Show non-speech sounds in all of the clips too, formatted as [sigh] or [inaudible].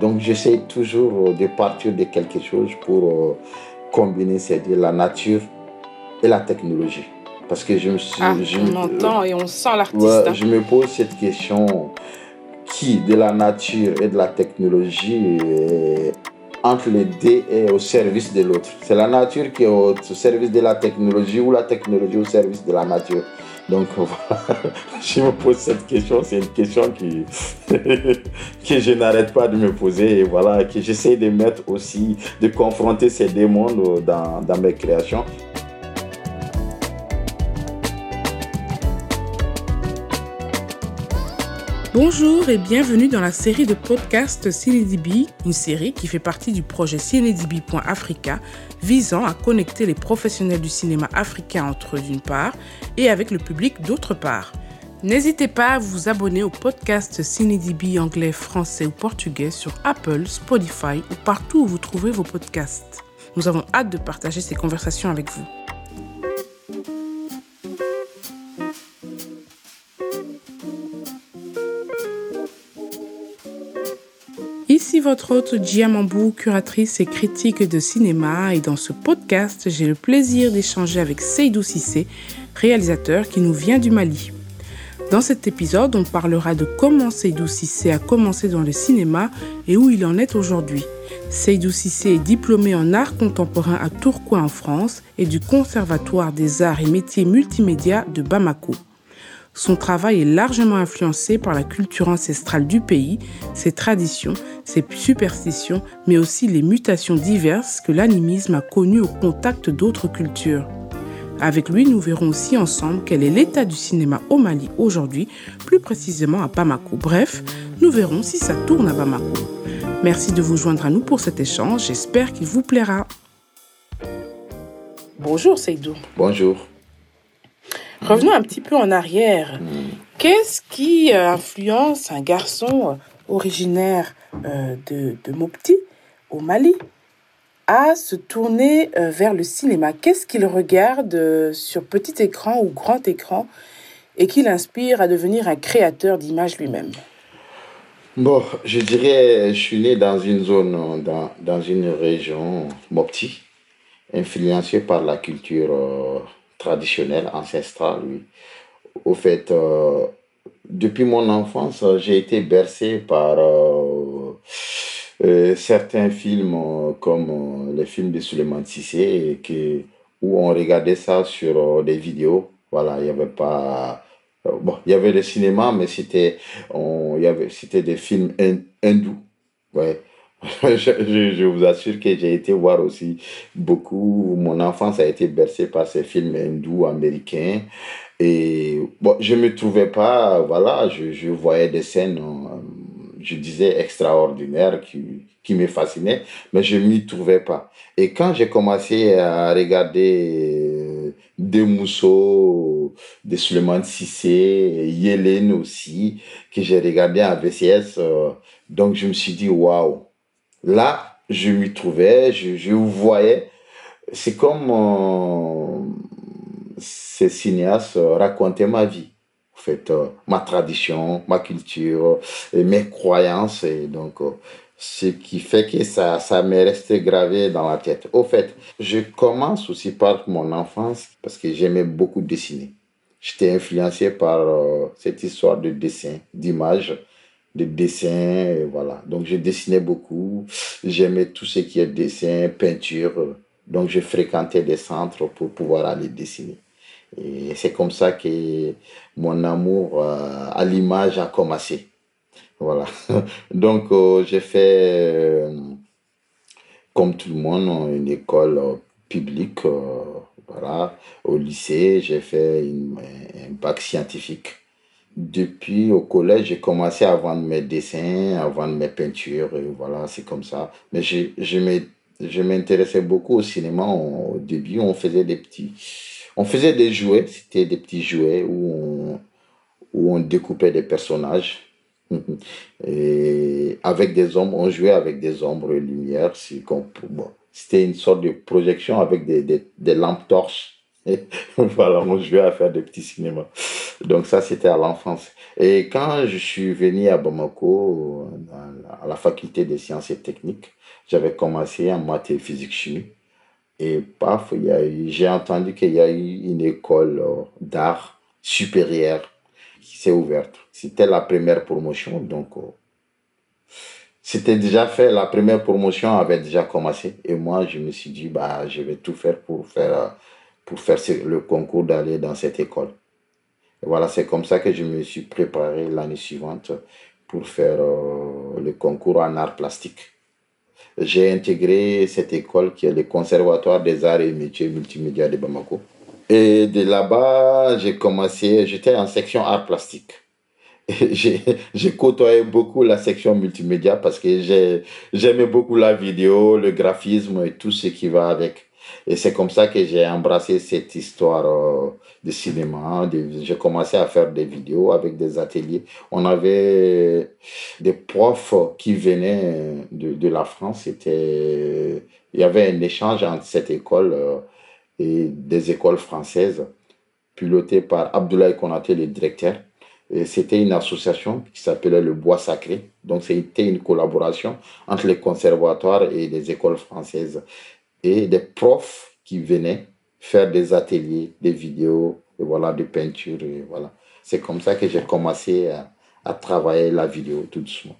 Donc j'essaie toujours de partir de quelque chose pour combiner c'est la nature et la technologie. Parce que je me suis. Ah, je, on entend et on sent l'artiste. je me pose cette question qui, de la nature et de la technologie, est entre les deux est au service de l'autre? C'est la nature qui est au, service de la technologie ou la technologie au service de la nature? Donc je me pose cette question, c'est une question qui, [laughs] que je n'arrête pas de me poser et voilà, que j'essaie de mettre aussi, de confronter ces démons dans, dans mes créations. Bonjour et bienvenue dans la série de podcasts CineDB, une série qui fait partie du projet CineDB.Africa visant à connecter les professionnels du cinéma africain entre eux d'une part et avec le public d'autre part. N'hésitez pas à vous abonner au podcast CineDB anglais, français ou portugais sur Apple, Spotify ou partout où vous trouvez vos podcasts. Nous avons hâte de partager ces conversations avec vous. Votre hôte Diamambou, curatrice et critique de cinéma et dans ce podcast, j'ai le plaisir d'échanger avec Seydou Sissé, réalisateur qui nous vient du Mali. Dans cet épisode, on parlera de comment Seydou Sissé a commencé dans le cinéma et où il en est aujourd'hui. Seydou Sissé est diplômé en art contemporain à Tourcoing en France et du Conservatoire des arts et métiers multimédia de Bamako. Son travail est largement influencé par la culture ancestrale du pays, ses traditions, ses superstitions, mais aussi les mutations diverses que l'animisme a connues au contact d'autres cultures. Avec lui, nous verrons aussi ensemble quel est l'état du cinéma au Mali aujourd'hui, plus précisément à Bamako. Bref, nous verrons si ça tourne à Bamako. Merci de vous joindre à nous pour cet échange, j'espère qu'il vous plaira. Bonjour Seydou. Bonjour. Revenons un petit peu en arrière. Qu'est-ce qui euh, influence un garçon euh, originaire euh, de, de Mopti, au Mali, à se tourner vers le cinéma? Qu'est-ce qu'il regarde sur petit écran ou grand écran et qui l'inspire à devenir un créateur d'images lui-même? Bon, je dirais, je suis né dans une zone, dans, dans une région, Mopti, influencé par la culture traditionnelle, ancestrale, oui. Au fait, euh, depuis mon enfance, j'ai été bercé par euh, euh, certains films comme les films de Suleiman Sissé, où on regardait ça sur des vidéos. Voilà, il n'y avait pas... Bon, il y avait le cinéma, mais c'était c'était des films hindous. Ouais. [laughs] je, vous assure que j'ai été voir aussi beaucoup. Mon enfance a été bercée par ces films hindous américains. Et je me trouvais pas, voilà, je, je voyais des scènes, je disais extraordinaires qui, qui me fascinaient, mais je m'y trouvais pas. Et quand j'ai commencé à regarder des Mousseau, de Suleiman Sissé, Yélène aussi, que j'ai regardé en VCS, donc je me suis dit, waouh, Là, je m'y trouvais, je, je voyais. C'est comme euh, ces cinéastes racontaient ma vie, en fait, euh, ma tradition, ma culture, mes croyances. Et donc, euh, ce qui fait que ça, ça m'est resté gravé dans la tête. Au fait, je commence aussi par mon enfance parce que j'aimais beaucoup dessiner. J'étais influencé par cette histoire de dessin, d'image de dessin, et voilà. Donc, je dessinais beaucoup. J'aimais tout ce qui est dessin, peinture. Donc, je fréquentais des centres pour pouvoir aller dessiner. Et c'est comme ça que mon amour euh, à l'image a commencé. Voilà. [laughs] Donc, euh, j'ai fait, euh, comme tout le monde, une école publique. voilà. Au lycée, j'ai fait un bac scientifique depuis au collège, j'ai commencé à vendre mes dessins, à vendre mes peintures, et voilà, c'est comme ça. Mais je, je m'intéressais beaucoup au cinéma. au début, on faisait des petits. On faisait des jouets, c'était des petits jouets où on, où on découpait des personnages. [laughs] Et avec des ombres, on jouait avec des ombres et lumières. C'était une sorte de projection avec des, des, des lampes torches. [laughs] voilà, on jouait à faire des petits cinémas. Donc ça, c'était à l'enfance. Et quand je suis venu à Bamako, à la faculté des sciences et techniques, j'avais commencé en maths et physique chimie. Et paf, j'ai entendu qu'il y a eu une école euh, d'art supérieure qui s'est ouverte. C'était la première promotion, donc euh, c'était déjà fait. La première promotion avait déjà commencé. Et moi, je me suis dit, bah, je vais tout faire pour faire, euh, pour faire le concours d'aller dans cette école. Et voilà, c'est comme ça que je me suis préparé l'année suivante pour faire le concours en art plastique j'ai intégré cette école qui est le Conservatoire des Arts et Métiers Multimédia de Bamako. Et de là-bas, j'ai commencé, j'étais en section art plastique. [laughs] J'ai côtoyé beaucoup la section multimédia parce que j'aimais beaucoup la vidéo, le graphisme et tout ce qui va avec. Et c'est comme ça que j'ai embrassé cette histoire euh, de cinéma. J'ai commencé à faire des vidéos avec des ateliers. On avait des profs qui venaient de, de la France. C'était, il y avait un échange entre cette école euh, et des écoles françaises pilotées par Abdoulaye Konaté, le directeur. C'était une association qui s'appelait le Bois Sacré. Donc, c'était une collaboration entre les conservatoires et les écoles françaises des profs qui venaient faire des ateliers, des vidéos, et voilà, de peinture. Et voilà. C'est comme ça que j'ai commencé à, travailler la vidéo tout doucement.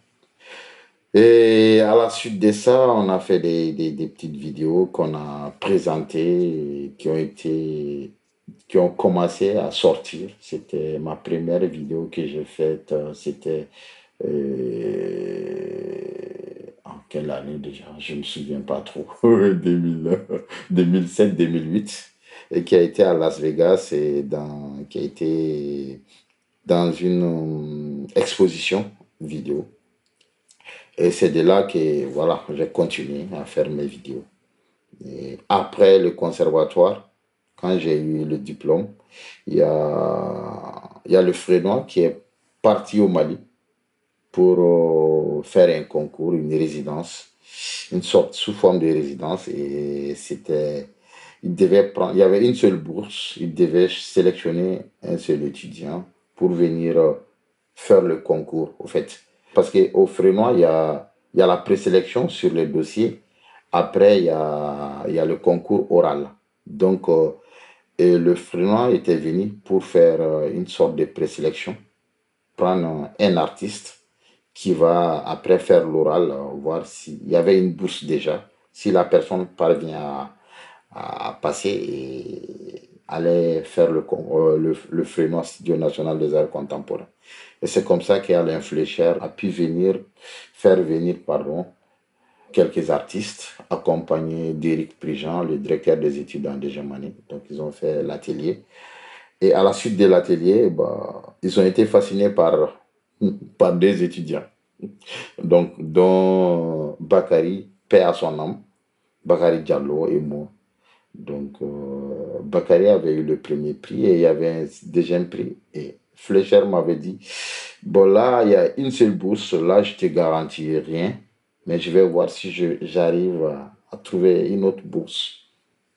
Et à la suite de ça, on a fait des, petites vidéos qu'on a présentées, qui ont été qui ont commencé à sortir. C'était ma première vidéo que j'ai faite. C'était euh, quelle année déjà? Je ne me souviens pas trop. [laughs] 2007-2008. Et qui a été à Las Vegas et dans, qui a été dans une euh, exposition vidéo. Et c'est de là que voilà, j'ai continué à faire mes vidéos. Et après le conservatoire, quand j'ai eu le diplôme, il y a, il y a le Frénois qui est parti au Mali pour euh, faire un concours, une résidence, une sorte sous forme de résidence. Et c'était, il devait prendre, il y avait une seule bourse, il devait sélectionner un seul étudiant pour venir euh, faire le concours, au fait. Parce qu'au Frénois, il y a, il y a la présélection sur les dossiers. Après, il y a, il y a le concours oral. Donc, euh, le Frénois était venu pour faire une sorte de présélection, prendre un artiste qui va après faire l'oral, euh, voir s'il y avait une bourse déjà, si la personne parvient à, à passer et aller faire le, euh, le, le Studio National des Arts Contemporains. Et c'est comme ça qu'Alain Flécher a pu venir, faire venir, pardon, quelques artistes, accompagnés d'Éric Prigent, le directeur des études en Dégémanie. Donc, ils ont fait l'atelier. Et à la suite de l'atelier, bah, ils ont été fascinés par par des étudiants. Donc, dont Bakari, paix à son âme, Bakari Diallo et moi. Donc, euh, Bakari avait eu le premier prix et il y avait un deuxième prix. Et Fleischer m'avait dit, bon là, il y a une seule bourse, là, je te garantis rien, mais je vais voir si j'arrive à, à, trouver une autre bourse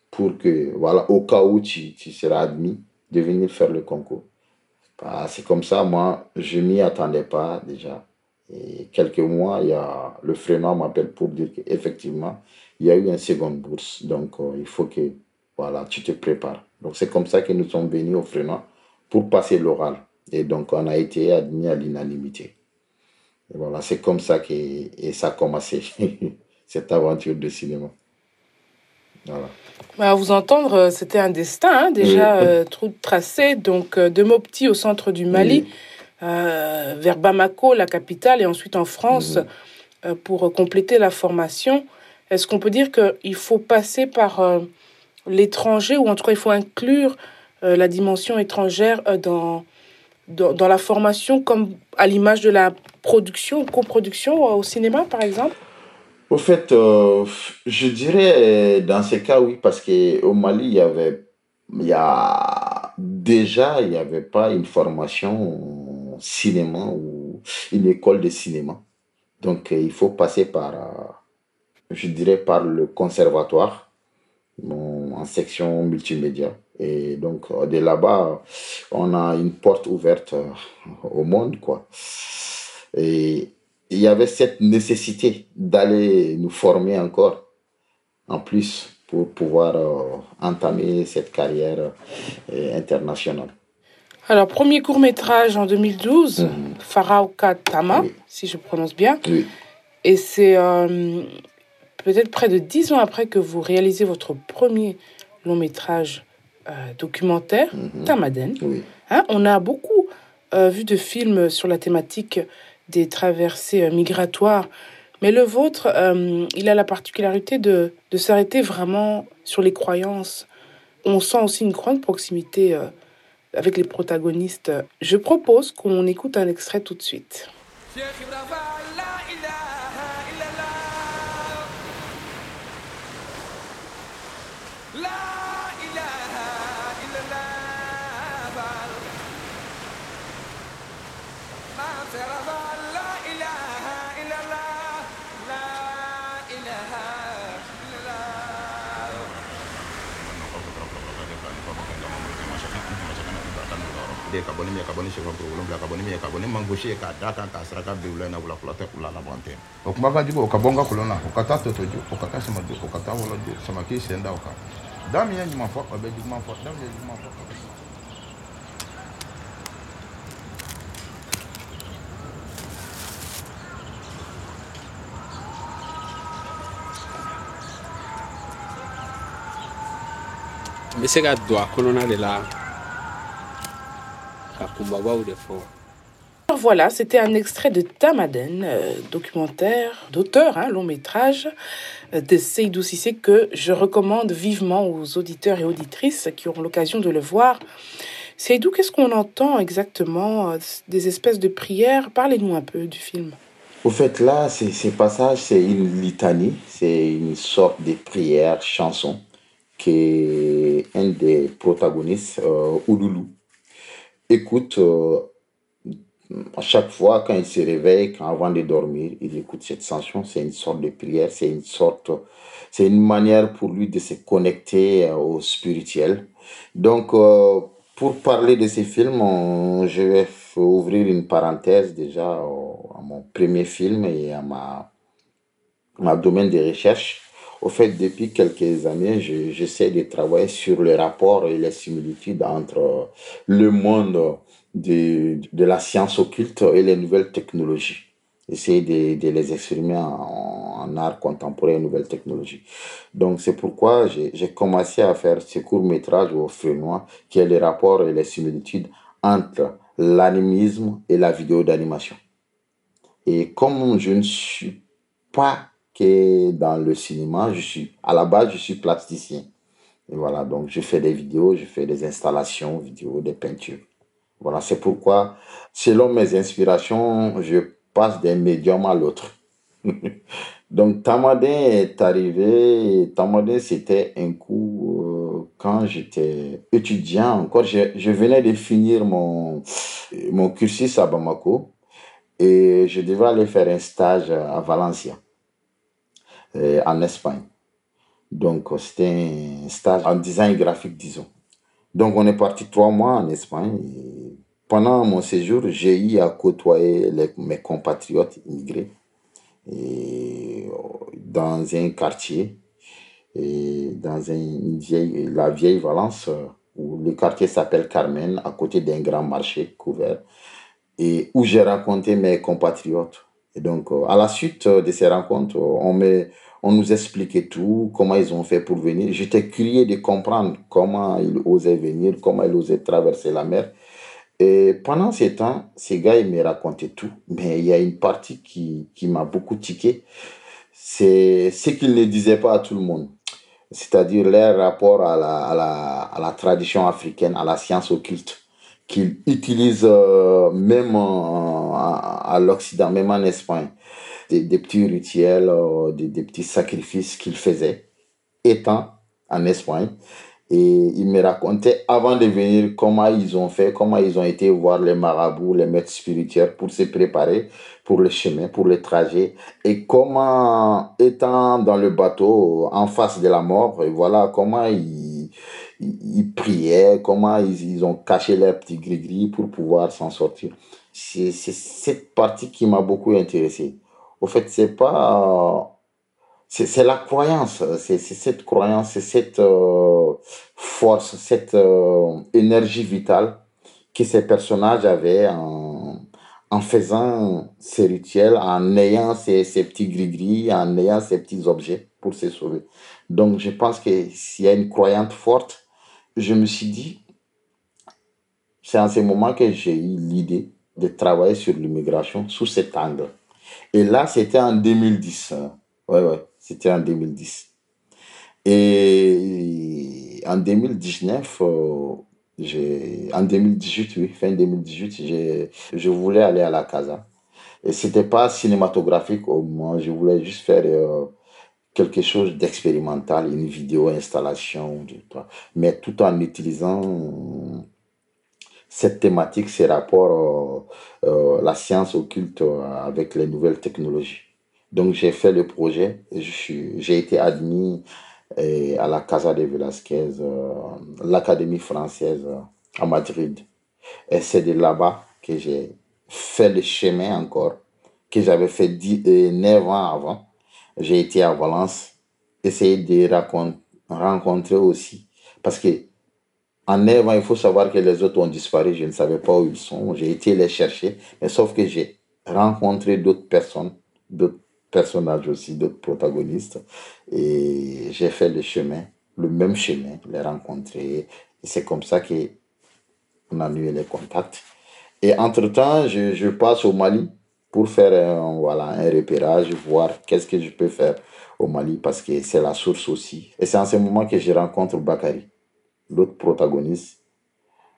pour que, voilà, au cas où tu, tu seras admis, de venir faire le concours. Bah, c'est comme ça, moi, je m'y attendais pas déjà. Et quelques mois, il y a, le Frénois m'appelle pour dire qu'effectivement, il y a eu une seconde bourse. Donc, euh, il faut que voilà, tu te prépares. Donc, c'est comme ça que nous sommes venus au Frénois pour passer l'oral. Et donc, on a été admis à l'unanimité. Et voilà, c'est comme ça que et ça a commencé, [laughs] cette aventure de cinéma. Voilà. Bah, à vous entendre, euh, c'était un destin hein, déjà euh, tracé. Donc, euh, de Mopti au centre du Mali, vers Bamako, la capitale, et ensuite en France pour compléter la formation. Est-ce qu'on peut dire qu'il faut passer par l'étranger, ou en tout cas, il faut inclure la dimension étrangère dans, dans, dans, la formation, comme à l'image de la production, coproduction au cinéma, par exemple? Au fait, euh, je dirais dans ces cas, oui, parce qu'au Mali, il y avait, il y a déjà, il n'y avait pas une formation cinéma ou une école de cinéma. Donc, il faut passer par, je dirais, par le conservatoire en section multimédia. Et donc, de là-bas, on a une porte ouverte au monde, quoi. Et il y avait cette nécessité d'aller nous former encore, en plus, pour pouvoir entamer cette carrière internationale. Alors, premier court métrage en 2012, mmh. Tama, si je prononce bien. Oui. Et c'est euh, peut-être près de dix ans après que vous réalisez votre premier long métrage euh, documentaire, mmh. Tamaden. Oui. Hein, on a beaucoup euh, vu de films sur la thématique des traversées migratoires, mais le vôtre, il a la particularité de, de s'arrêter vraiment sur les croyances. On sent aussi une grande proximité avec les protagonistes. Je propose qu'on écoute un extrait tout de suite. De ka bɔ ni min ye ka bɔ ni sɛfan kuru wolonwula ka bɔ ni min ye ka bɔ ni mangosi ye k'a da kan k'a saraka bi wula in na wula fila tɛ kula laban tɛ o kuma ka jugu o ka bɔ n ka kolon na o ka taa totoju o ka taa samaju o ka taa wɔlɔju samaki sen da o kan da min ye ɲuman fɔ o bɛ juguman fɔ da min ye juguman fɔ n bɛ se ka don a kɔnɔna de la Voilà, c'était un extrait de Tamaden, euh, documentaire d'auteur, hein, long métrage euh, de Seydou Sissé que je recommande vivement aux auditeurs et auditrices qui auront l'occasion de le voir. Seydou, qu'est-ce qu'on entend exactement euh, Des espèces de prières? Parlez-nous un peu du film. Au fait, là, ces passages, c'est une litanie, c'est une sorte de prière, chanson, que un des protagonistes, euh, Ouloulou, écoute euh, à chaque fois quand il se réveille, quand avant de dormir, il écoute cette chanson. C'est une sorte de prière, c'est une sorte, c'est une manière pour lui de se connecter euh, au spirituel. Donc, euh, pour parler de ces films, je vais ouvrir une parenthèse déjà à mon premier film et à ma, ma domaine de recherche. Au fait, depuis quelques années, j'essaie de travailler sur le rapport et les similitudes entre le monde de, de la science occulte et les nouvelles technologies. Essayer de, de les exprimer en, art contemporain et nouvelles technologies. Donc, c'est pourquoi j'ai commencé à faire ce court métrage au Frénois, qui est le rapport et les similitudes entre l'animisme et la vidéo d'animation. Et comme je ne suis pas dans le cinéma, je suis, à la base, je suis plasticien. Et voilà, donc je fais des vidéos, je fais des installations vidéo, des peintures. Voilà, c'est pourquoi, selon mes inspirations, je passe d'un médium à l'autre. [laughs] donc Tamadin est arrivé, Tamadin c'était un coup euh, quand j'étais étudiant, encore je, je, venais de finir mon, mon cursus à Bamako et je devais aller faire un stage à Valencia. Euh, en Espagne. Donc, c'était un stage en design graphique, disons. Donc, on est parti trois mois en Espagne. Pendant mon séjour, j'ai eu à côtoyer mes compatriotes immigrés et dans un quartier, dans une vieille, la vieille Valence, où le quartier s'appelle Carmen, à côté d'un grand marché couvert, et où j'ai rencontré mes compatriotes et donc, euh, à la suite euh, de ces rencontres, on, met, on nous expliquait tout, comment ils ont fait pour venir. J'étais curieux de comprendre comment ils osaient venir, comment ils osaient traverser la mer. Et pendant ces temps, ces gars, ils me racontaient tout. Mais il y a une partie qui, qui m'a beaucoup tiqué. C'est ce qu'ils ne disaient pas à tout le monde. C'est-à-dire leur rapport à la, à, la, à la tradition africaine, à la science occulte qu'ils utilisent euh, même à, l'Occident, même en Espagne, des, petits rituels, euh, des, petits sacrifices qu'ils faisaient, étant en Espagne. Et ils me racontaient avant de venir comment ils ont fait, comment ils ont été voir les marabouts, les maîtres spirituels pour se préparer pour le chemin, pour le trajet. Et comment, étant dans le bateau en face de la mort, et voilà comment ils, ils, priaient, comment ils, ils, ont caché leurs petits gris-gris pour pouvoir s'en sortir. C'est cette partie qui m'a beaucoup intéressé. Au fait, c'est pas c'est la croyance, c'est cette croyance, c'est cette euh, force, cette euh, énergie vitale que ces personnages avaient en, en faisant ces rituels, en ayant ces, ces petits gris-gris, en ayant ces petits objets pour se sauver. Donc je pense que s'il y a une croyance forte, je me suis dit, c'est en ce moment que j'ai eu l'idée de travailler sur l'immigration sous cet angle. Et là, c'était en 2010. Ouais, ouais. C'était en 2010. Et en 2019, euh, en 2018, oui, fin 2018, je voulais aller à la Casa. Et c'était pas cinématographique au moins, je voulais juste faire euh, quelque chose d'expérimental, une vidéo installation, mais tout en utilisant cette thématique, ces rapports, euh, la science occulte avec les nouvelles technologies. Donc j'ai fait le projet et j'ai été admis à la Casa de Velasquez, euh, l'Académie française euh, à Madrid. Et c'est de là-bas que j'ai fait le chemin encore, que j'avais fait 10, 9 ans avant. J'ai été à Valence, essayer de rencontrer aussi. Parce que en 9 ans, il faut savoir que les autres ont disparu, je ne savais pas où ils sont. J'ai été les chercher, mais sauf que j'ai rencontré d'autres personnes, d'autres personnages aussi, d'autres protagonistes. Et j'ai fait le chemin, le même chemin, les rencontrer. Et c'est comme ça qu'on a noué les contacts. Et entre-temps, je, passe au Mali pour faire un, voilà, un repérage, voir qu'est-ce que je peux faire au Mali parce que c'est la source aussi. Et c'est en ce moment que je rencontre Bakary, l'autre protagoniste.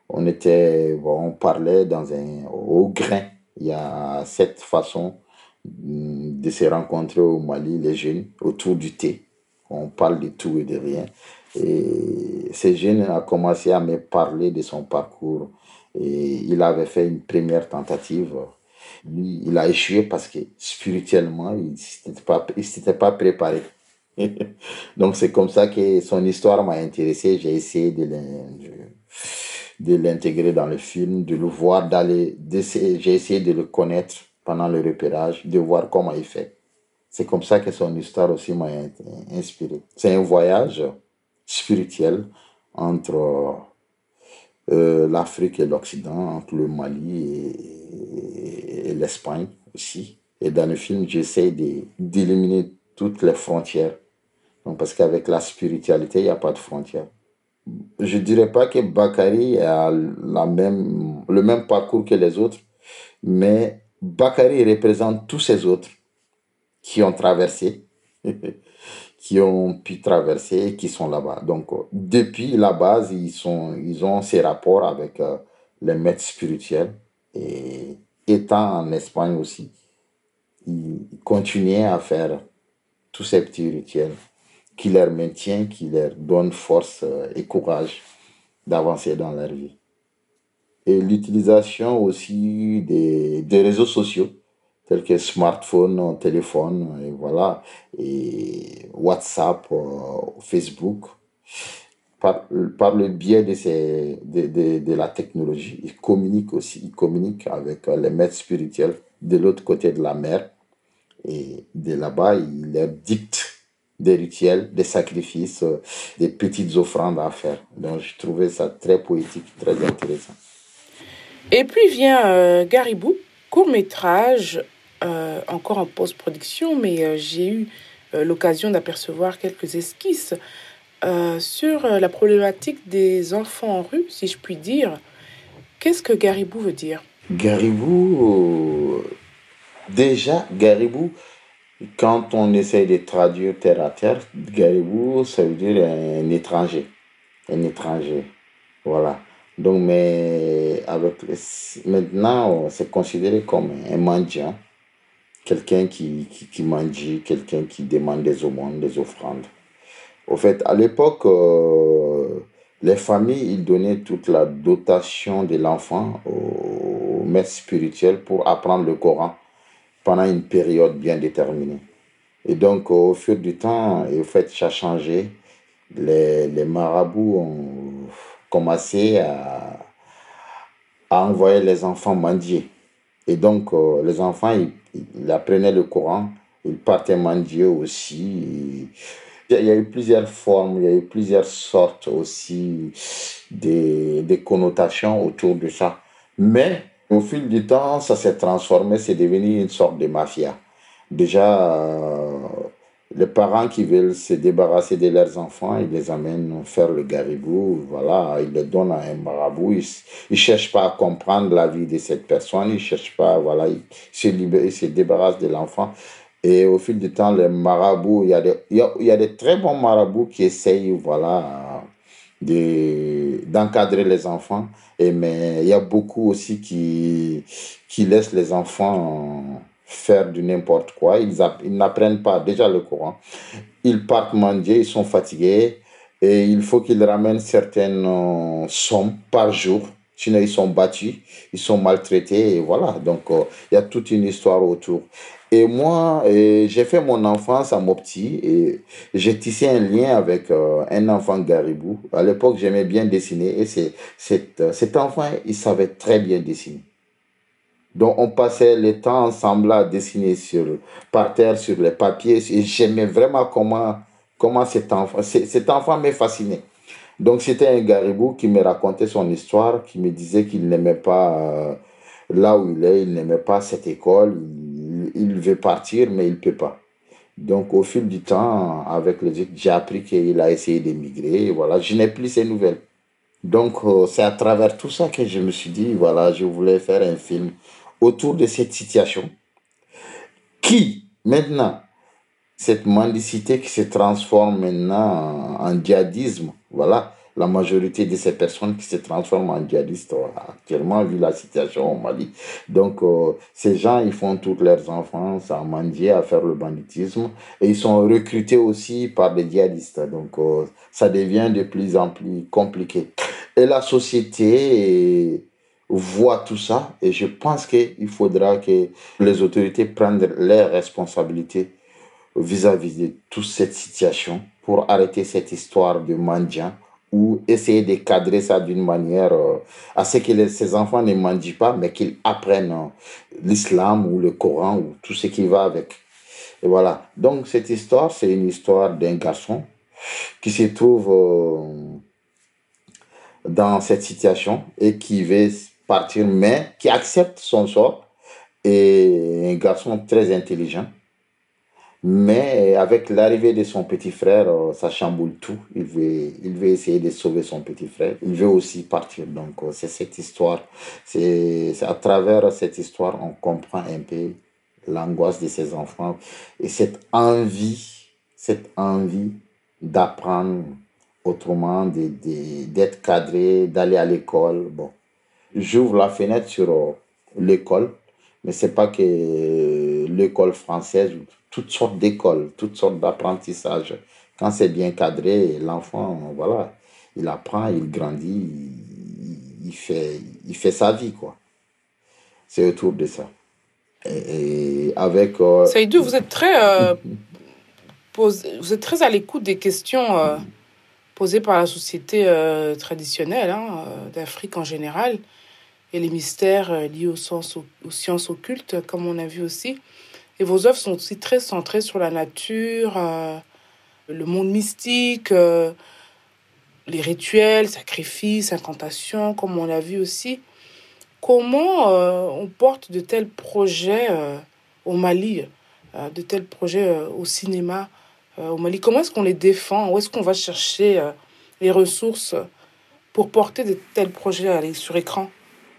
On était, on parlait dans un, au grain. Il y a cette façon de se rencontrer au Mali, les jeunes, autour du thé. On parle de tout et de rien. Et ces jeunes a commencé à me parler de son parcours. Et il avait fait une première tentative. Lui, il a échoué parce que spirituellement, il ne s'était pas, préparé. [laughs] Donc c'est comme ça que son histoire m'a intéressé. J'ai essayé de l'intégrer dans le film, de le voir, d'aller, j'ai essayé de le connaître pendant le repérage, de voir comment il fait. C'est comme ça que son histoire aussi m'a inspiré. C'est un voyage spirituel entre euh, l'Afrique et l'Occident, entre le Mali et, l'Espagne aussi. Et dans le film, j'essaie d'éliminer toutes les frontières. Donc, parce qu'avec la spiritualité, il n'y a pas de frontières. Je ne dirais pas que Bakary a la même, le même parcours que les autres, mais Bakary représente tous ces autres qui ont traversé, [laughs] qui ont pu traverser, qui sont là-bas. Donc, depuis la base, ils, sont, ils ont ces rapports avec euh, les maîtres spirituels. Et étant en Espagne aussi, ils continuaient à faire tous ces petits rituels qui leur maintiennent, qui leur donnent force euh, et courage d'avancer dans leur vie. Et l'utilisation aussi des, réseaux sociaux tels que smartphone, téléphone, et voilà, et WhatsApp, euh, Facebook, par, le biais de, la technologie, ils communiquent aussi, ils communiquent avec les maîtres spirituels de l'autre côté de la mer, et de là-bas, ils leur dictent des rituels, des sacrifices, des petites offrandes à faire. Donc, je trouvais ça très poétique, très intéressant. Et puis vient euh, Garibou, court métrage, euh, encore en post-production, mais euh, j'ai eu l'occasion d'apercevoir quelques esquisses sur la problématique des enfants en rue, si je puis dire. Qu'est-ce que Garibou veut dire? Garibou, déjà, Garibou, quand on essaye de traduire terre à terre, Garibou, ça veut dire un étranger. Un étranger. Voilà. Donc, mais avec, maintenant, c'est considéré comme un mendiant, quelqu'un qui, qui, qui quelqu'un qui demande des aumônes, des offrandes. Au fait, à l'époque, euh, les familles, ils donnaient toute la dotation de l'enfant au maître spirituel pour apprendre le Coran pendant une période bien déterminée. Et donc, au fur du temps, et au fait, ça a changé. Les, les marabouts ont commencé à, à envoyer les enfants mendier. Et donc, euh, les enfants, ils, ils apprenaient le Coran, ils partaient mendier aussi. Il y a eu plusieurs formes, il y a eu plusieurs sortes aussi des, des connotations autour de ça. Mais au fil du temps, ça s'est transformé, c'est devenu une sorte de mafia. Déjà, euh, les parents qui veulent se débarrasser de leurs enfants, ils les amènent faire le garibou, voilà, ils les donnent à un marabout. Ils ne cherchent pas à comprendre la vie de cette personne, ils cherchent pas, voilà, ils se, libèrent, ils se débarrassent de l'enfant. Et au fil du temps, les marabouts, il y a des, y a, des très bons marabouts qui essayent, voilà, de, d'encadrer les enfants. Et, mais il y a beaucoup aussi qui, qui laissent les enfants faire du n'importe quoi. Ils, ils n'apprennent pas déjà le Coran. Ils partent mendier, ils sont fatigués. Et il faut qu'ils ramènent certaines euh, sommes par jour. Sinon, ils sont battus, ils sont maltraités. Voilà. Donc, euh, il y a toute une histoire autour. Et moi, j'ai fait mon enfance à Mopti et j'ai tissé un lien avec euh, un enfant garibou. À l'époque, j'aimais bien dessiner et c'est, euh, cet enfant, il savait très bien dessiner. Donc, on passait le temps ensemble à dessiner sur, par terre, sur les papiers. Et j'aimais vraiment comment, comment cet enfant, cet enfant me fascinait. Donc, c'était un garibou qui me racontait son histoire, qui me disait qu'il n'aimait pas euh, là où il est, il n'aimait pas cette école, il veut partir, mais il ne peut pas. Donc, au fil du temps, avec les j'ai appris qu'il a essayé d'émigrer. Voilà, je n'ai plus ces nouvelles. Donc, euh, c'est à travers tout ça que je me suis dit, voilà, je voulais faire un film autour de cette situation qui, maintenant, cette mendicité qui se transforme maintenant en, en djihadisme, voilà, la majorité de ces personnes qui se transforment en djihadistes voilà, actuellement, vu la situation au Mali. Donc, euh, ces gens, ils font toutes leurs enfances à mendier, à faire le banditisme, et ils sont recrutés aussi par des djihadistes. Donc, euh, ça devient de plus en plus compliqué. Et la société voit tout ça, et je pense qu'il faudra que les autorités prennent leurs responsabilités vis-à-vis de toute cette situation pour arrêter cette histoire de mendiant ou essayer de cadrer ça d'une manière euh, à ce que les- ces enfants ne mendient pas, mais qu'ils apprennent euh, l'islam ou le Coran ou tout ce qui va avec. Et voilà. Donc cette histoire, c'est une histoire d'un garçon qui se trouve euh, dans cette situation et qui veut partir, mais qui accepte son sort. Et un garçon très intelligent mais avec l'arrivée de son petit frère, euh, ça chamboule tout. Il veut, il veut essayer de sauver son petit frère. Il veut aussi partir. Donc, euh, c'est cette histoire. C'est à travers cette histoire, on comprend un peu l'angoisse de ses enfants et cette envie, cette envie d'apprendre autrement, d'être cadré, d'aller à l'école. Bon, j'ouvre la fenêtre sur euh, l'école, mais c'est pas que l'école française, toutes sortes d'écoles, toutes sortes d'apprentissages. Quand c'est bien cadré, l'enfant, voilà, il apprend, il grandit, il, fait, il fait sa vie, quoi. C'est autour de ça. Et, avec... euh, Saïdou, vous êtes très, euh, vous êtes très à l'écoute des questions euh, posées par la société euh, traditionnelle hein, euh, d'Afrique en général et les mystères euh, liés aux, aux sciences occultes, comme on a vu aussi. Et vos œuvres sont aussi très centrées sur la nature, euh, le monde mystique, euh, les rituels, sacrifices, incantations, comme on l'a vu aussi. Comment on porte de tels projets au Mali, de tels projets au cinéma au Mali? Comment est-ce qu'on les défend? Où est-ce qu'on va chercher les ressources pour porter de tels projets sur écran?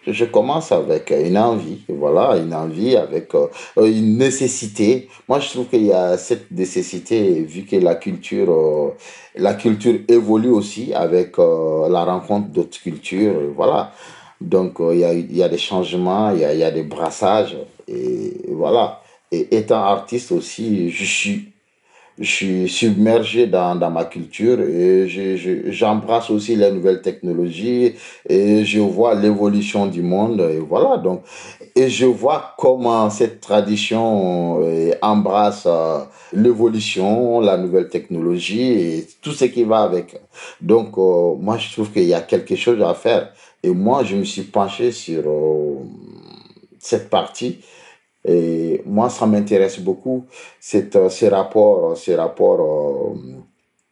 Je commence avec une envie, voilà, une envie avec euh, une nécessité. Moi, je trouve qu'il y a cette nécessité, vu que la culture, euh, la culture évolue aussi avec euh, la rencontre d'autres cultures, euh, voilà. Donc, euh, il y a, y a des changements, il y a, y a des brassages, et voilà. Et étant artiste aussi, je suis je suis submergé dans, dans ma culture et je- je- j'embrasse aussi les nouvelles technologies et je vois l'évolution du monde et voilà donc et je vois comment cette tradition euh, embrasse euh, l'évolution, la nouvelle technologie et tout ce qui va avec. Donc euh, moi je trouve qu'il y a quelque chose à faire et moi je me suis penché sur cette partie et moi, ça m'intéresse beaucoup, c'est, euh, ces rapports, ces rapports euh,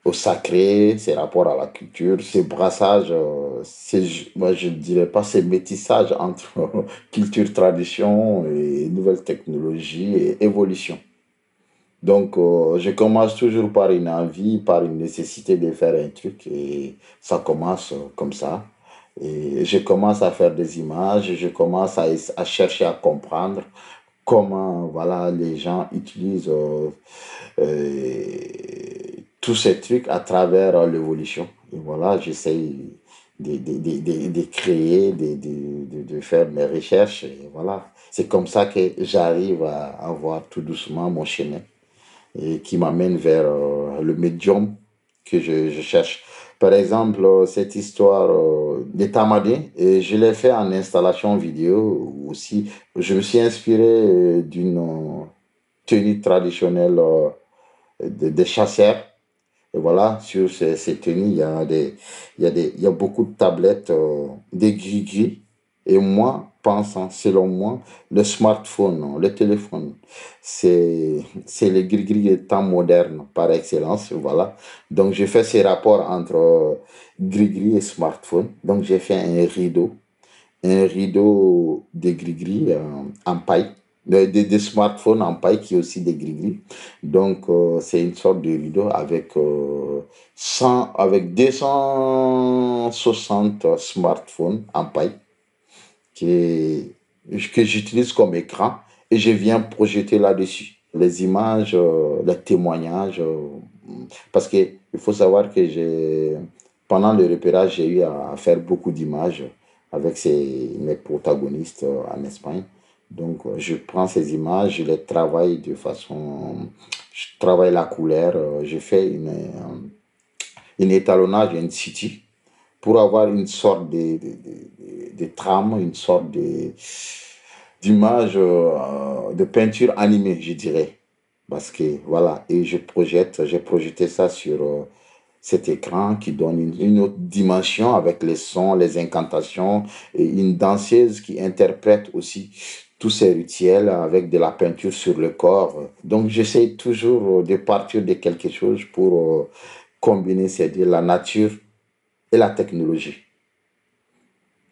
au sacré, ces rapports à la culture, ces brassages, euh, ces, moi je ne dirais pas ces métissages entre [laughs] culture, tradition et nouvelles technologies et évolution. Donc, euh, je commence toujours par une envie, par une nécessité de faire un truc et ça commence euh, comme ça. Et je commence à faire des images, je commence à, à chercher à comprendre comment voilà, les gens utilisent euh, euh, tous ces trucs à travers euh, l'évolution. Et voilà, j'essaye de, de, de, de, créer, de, faire mes recherches. Voilà, c'est comme ça que j'arrive à avoir tout doucement mon chemin et qui m'amène vers le médium que je cherche. Par exemple, euh, cette histoire euh, des tamadins, et je l'ai fait en installation vidéo aussi. Je me suis inspiré euh, d'une tenue traditionnelle des chasseurs. Et voilà, sur ces, tenues, il y a des, il y a des, il y a beaucoup de tablettes, des gris-gris. Et moi, pensant, selon moi, le smartphone, le téléphone, c'est, le gris-gris des temps modernes par excellence. Voilà. Donc, j'ai fait ces rapports entre euh, gris-gris et smartphone. Donc, j'ai fait un rideau, un rideau de gris-gris euh, en paille, des de, smartphones en paille qui est aussi des gris-gris. Donc, euh, c'est une sorte de rideau avec, euh, 100, avec 260 smartphones en paille qui que j'utilise comme écran et je viens projeter là-dessus les images, euh, les témoignages. euh, parce que il faut savoir que pendant le repérage, j'ai eu à faire beaucoup d'images avec mes protagonistes euh, en Espagne. Donc, euh, je prends ces images, je les travaille de façon, je travaille la couleur, je fais une, une étalonnage, une city pour avoir une sorte de, de, de, de- trame, une sorte de, d'image, euh, de peinture animée, je dirais. Parce que voilà, et je projette, j'ai projeté ça sur euh, cet écran qui donne une, une autre dimension avec les sons, les incantations et une danseuse qui interprète aussi tous ces rituels avec de la peinture sur le corps. Donc j'essaie toujours euh, de partir de quelque chose pour combiner, c'est-à-dire la nature et la technologie.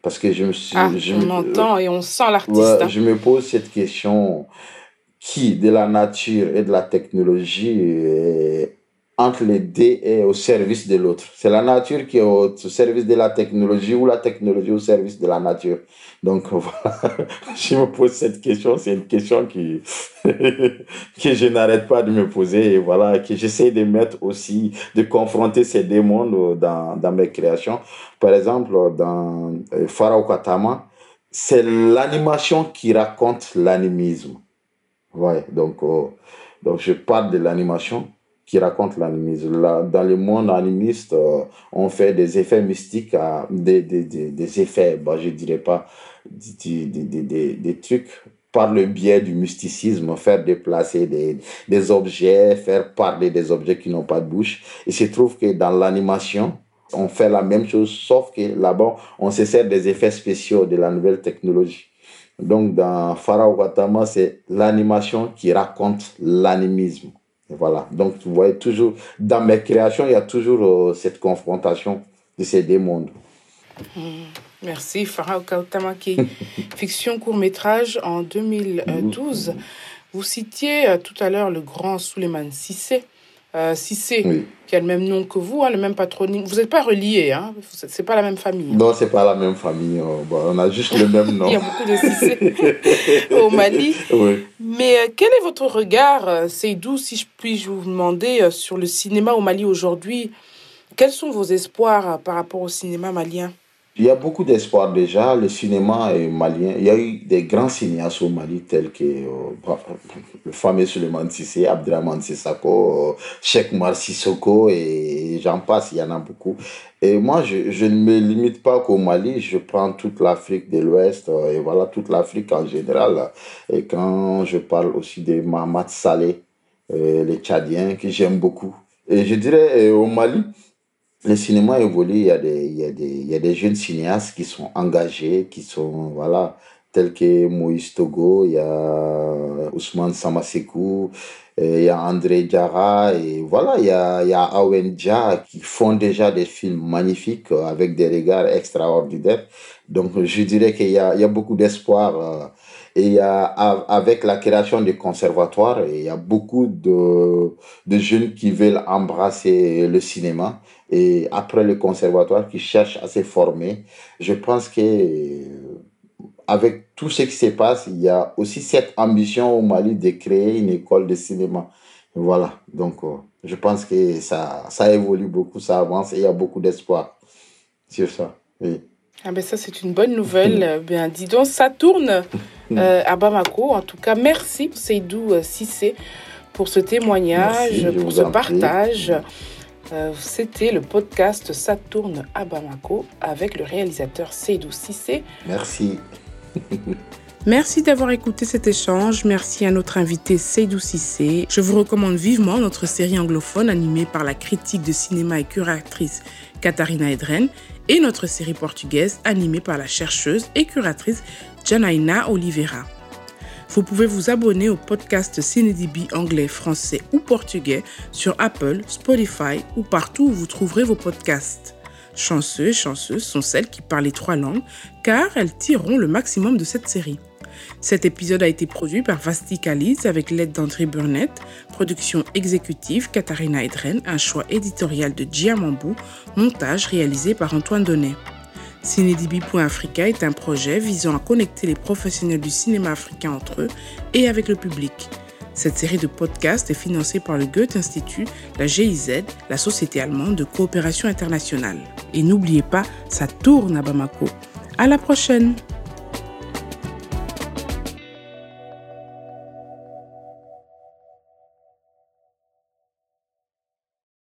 Parce que je me suis, Ah, je on me- entend et on sent l'artiste. Ouais, hein. je me pose cette question qui, de la nature et de la technologie, est entre les deux est au service de l'autre. C'est la nature qui est au, service de la technologie ou la technologie au service de la nature. Donc [laughs] voilà, je me pose cette question. C'est une question qui [laughs] que je n'arrête pas de me poser et voilà que j'essaie de mettre aussi, de confronter ces deux mondes dans, dans mes créations. Par exemple, dans euh, Pharaoh Katama, c'est l'animation qui raconte l'animisme. Ouais, donc, euh, donc je parle de l'animation qui raconte l'animisme. Dans le monde animiste, euh, on fait des effets mystiques, des, des, des, des effets, bah, je dirais pas, des trucs par le biais du mysticisme, faire déplacer des, des objets, faire parler des objets qui n'ont pas de bouche. Il se trouve que dans l'animation, on fait la même chose, sauf que là-bas, on se sert des effets spéciaux de la nouvelle technologie. Donc, dans Pharaoh Watama, c'est l'animation qui raconte l'animisme. Voilà. Donc, vous voyez toujours, dans mes créations, il y a toujours euh, cette confrontation de ces deux mondes. Merci, Farah Kautamaki. [laughs] Fiction court-métrage en 2012. Vous citiez euh, tout à l'heure le grand Suleiman Sissé. Euh, Sissé, Oui. qui a le même nom que vous, hein, le même patronyme. Vous n'êtes pas reliés, hein c'est pas la même famille. hein. Non, c'est pas la même famille. euh, bon, on a juste le même [laughs] nom. Il y a beaucoup de Sissé au Mali. [laughs] Oui. Mais euh, quel est votre regard, euh, Seydou, si je puis vous demander, euh, sur le cinéma au Mali aujourd'hui? Quels sont vos espoirs par rapport au cinéma malien? Il y a beaucoup d'espoir déjà. Le cinéma malien, il y a eu des grands cinéastes au Mali tels que euh, le fameux Suleiman Sissé, Abdraman Sissako, euh, Mar Sissoko et j'en passe, il y en a beaucoup. Et moi, je, je ne me limite pas qu'au Mali, je prends toute l'Afrique de l'Ouest euh, et voilà, toute l'Afrique en général. Et quand je parle aussi de Mahamat Saleh, les Tchadiens, que j'aime beaucoup. Et je dirais au Mali, le cinéma évolue, il y, a des, il, y a des, il y a des jeunes cinéastes qui sont engagés, qui sont, voilà, tels que Moïse Togo, il y a Ousmane Samasekou, il y a André Diarra, et voilà, il y a, il y a Awen Dia qui font déjà des films magnifiques avec des regards extraordinaires. Donc, je dirais qu'il y a, il y a beaucoup d'espoir. Et il y a, avec la création des conservatoires, il y a beaucoup de, de jeunes qui veulent embrasser le cinéma et après le conservatoire qui cherchent à se former. Je pense que avec tout ce qui se passe, il y a aussi cette ambition au Mali de créer une école de cinéma. Voilà, donc euh, je pense que ça, ça évolue beaucoup, ça avance et il y a beaucoup d'espoir sur ça. Oui. Ah ben ça c'est une bonne nouvelle. [laughs] bien dis donc, ça tourne euh, à Bamako. En tout cas, merci Seydou euh, Sissé pour ce témoignage, pour ce partage. Euh, c'était le podcast Ça tourne à Bamako avec le réalisateur Seydou Sissé. Merci. [laughs] Merci d'avoir écouté cet échange. Merci à notre invité Seydou Sissé. Je vous recommande vivement notre série anglophone animée par la critique de cinéma et curatrice Katharina Edren et notre série portugaise animée par la chercheuse et curatrice Janaina Oliveira. Vous pouvez vous abonner au podcast CineDB anglais, français ou portugais sur Apple, Spotify ou partout où vous trouverez vos podcasts. Chanceux et chanceuses sont celles qui parlent les trois langues car elles tireront le maximum de cette série. Cet épisode a été produit par Vasti Kaliz avec l'aide d'André Burnett, production exécutive Katharina Edren, un choix éditorial de Giamambou, montage réalisé par Antoine Donnet. Cinédb.africa est un projet visant à connecter les professionnels du cinéma africain entre eux et avec le public. Cette série de podcasts est financée par le Goethe Institut, la GIZ, la Société allemande de coopération internationale. Et n'oubliez pas, ça tourne à Bamako. À la prochaine!